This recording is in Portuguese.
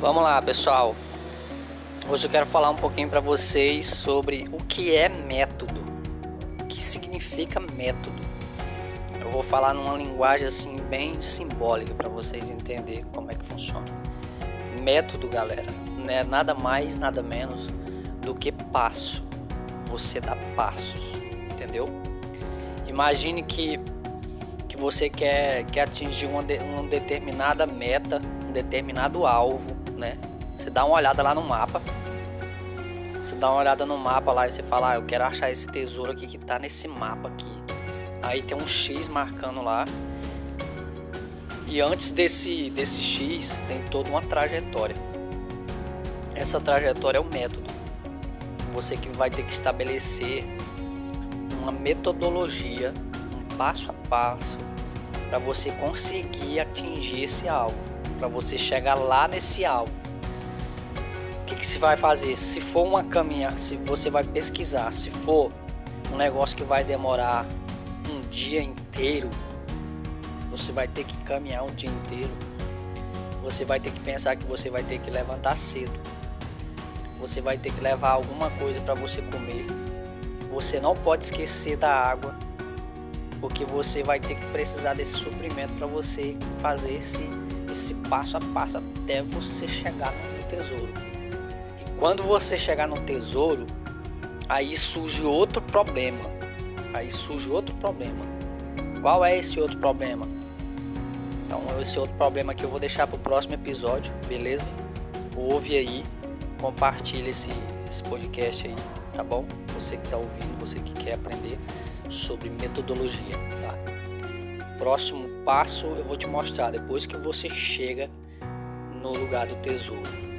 Vamos lá, pessoal. Hoje eu quero falar um pouquinho para vocês sobre o que é método. O que significa método? Eu vou falar numa linguagem assim bem simbólica para vocês entenderem como é que funciona. Método, galera, não é nada mais, nada menos do que passo. Você dá passos, entendeu? Imagine que que você quer, quer atingir uma, de, uma determinada meta, um determinado alvo né? Você dá uma olhada lá no mapa. Você dá uma olhada no mapa lá e você fala, ah, eu quero achar esse tesouro aqui que tá nesse mapa aqui. Aí tem um X marcando lá. E antes desse, desse X tem toda uma trajetória. Essa trajetória é o método. Você que vai ter que estabelecer uma metodologia, um passo a passo, para você conseguir atingir esse alvo para você chegar lá nesse alvo. O que, que se vai fazer? Se for uma caminhada, se você vai pesquisar, se for um negócio que vai demorar um dia inteiro, você vai ter que caminhar um dia inteiro. Você vai ter que pensar que você vai ter que levantar cedo. Você vai ter que levar alguma coisa para você comer. Você não pode esquecer da água, porque você vai ter que precisar desse suprimento para você fazer esse esse passo a passo até você chegar no tesouro. E quando você chegar no tesouro, aí surge outro problema. Aí surge outro problema. Qual é esse outro problema? Então, esse outro problema que eu vou deixar para o próximo episódio, beleza? Ouve aí, compartilha esse, esse podcast aí, tá bom? Você que está ouvindo, você que quer aprender sobre metodologia, tá? Próximo passo eu vou te mostrar depois que você chega no lugar do tesouro.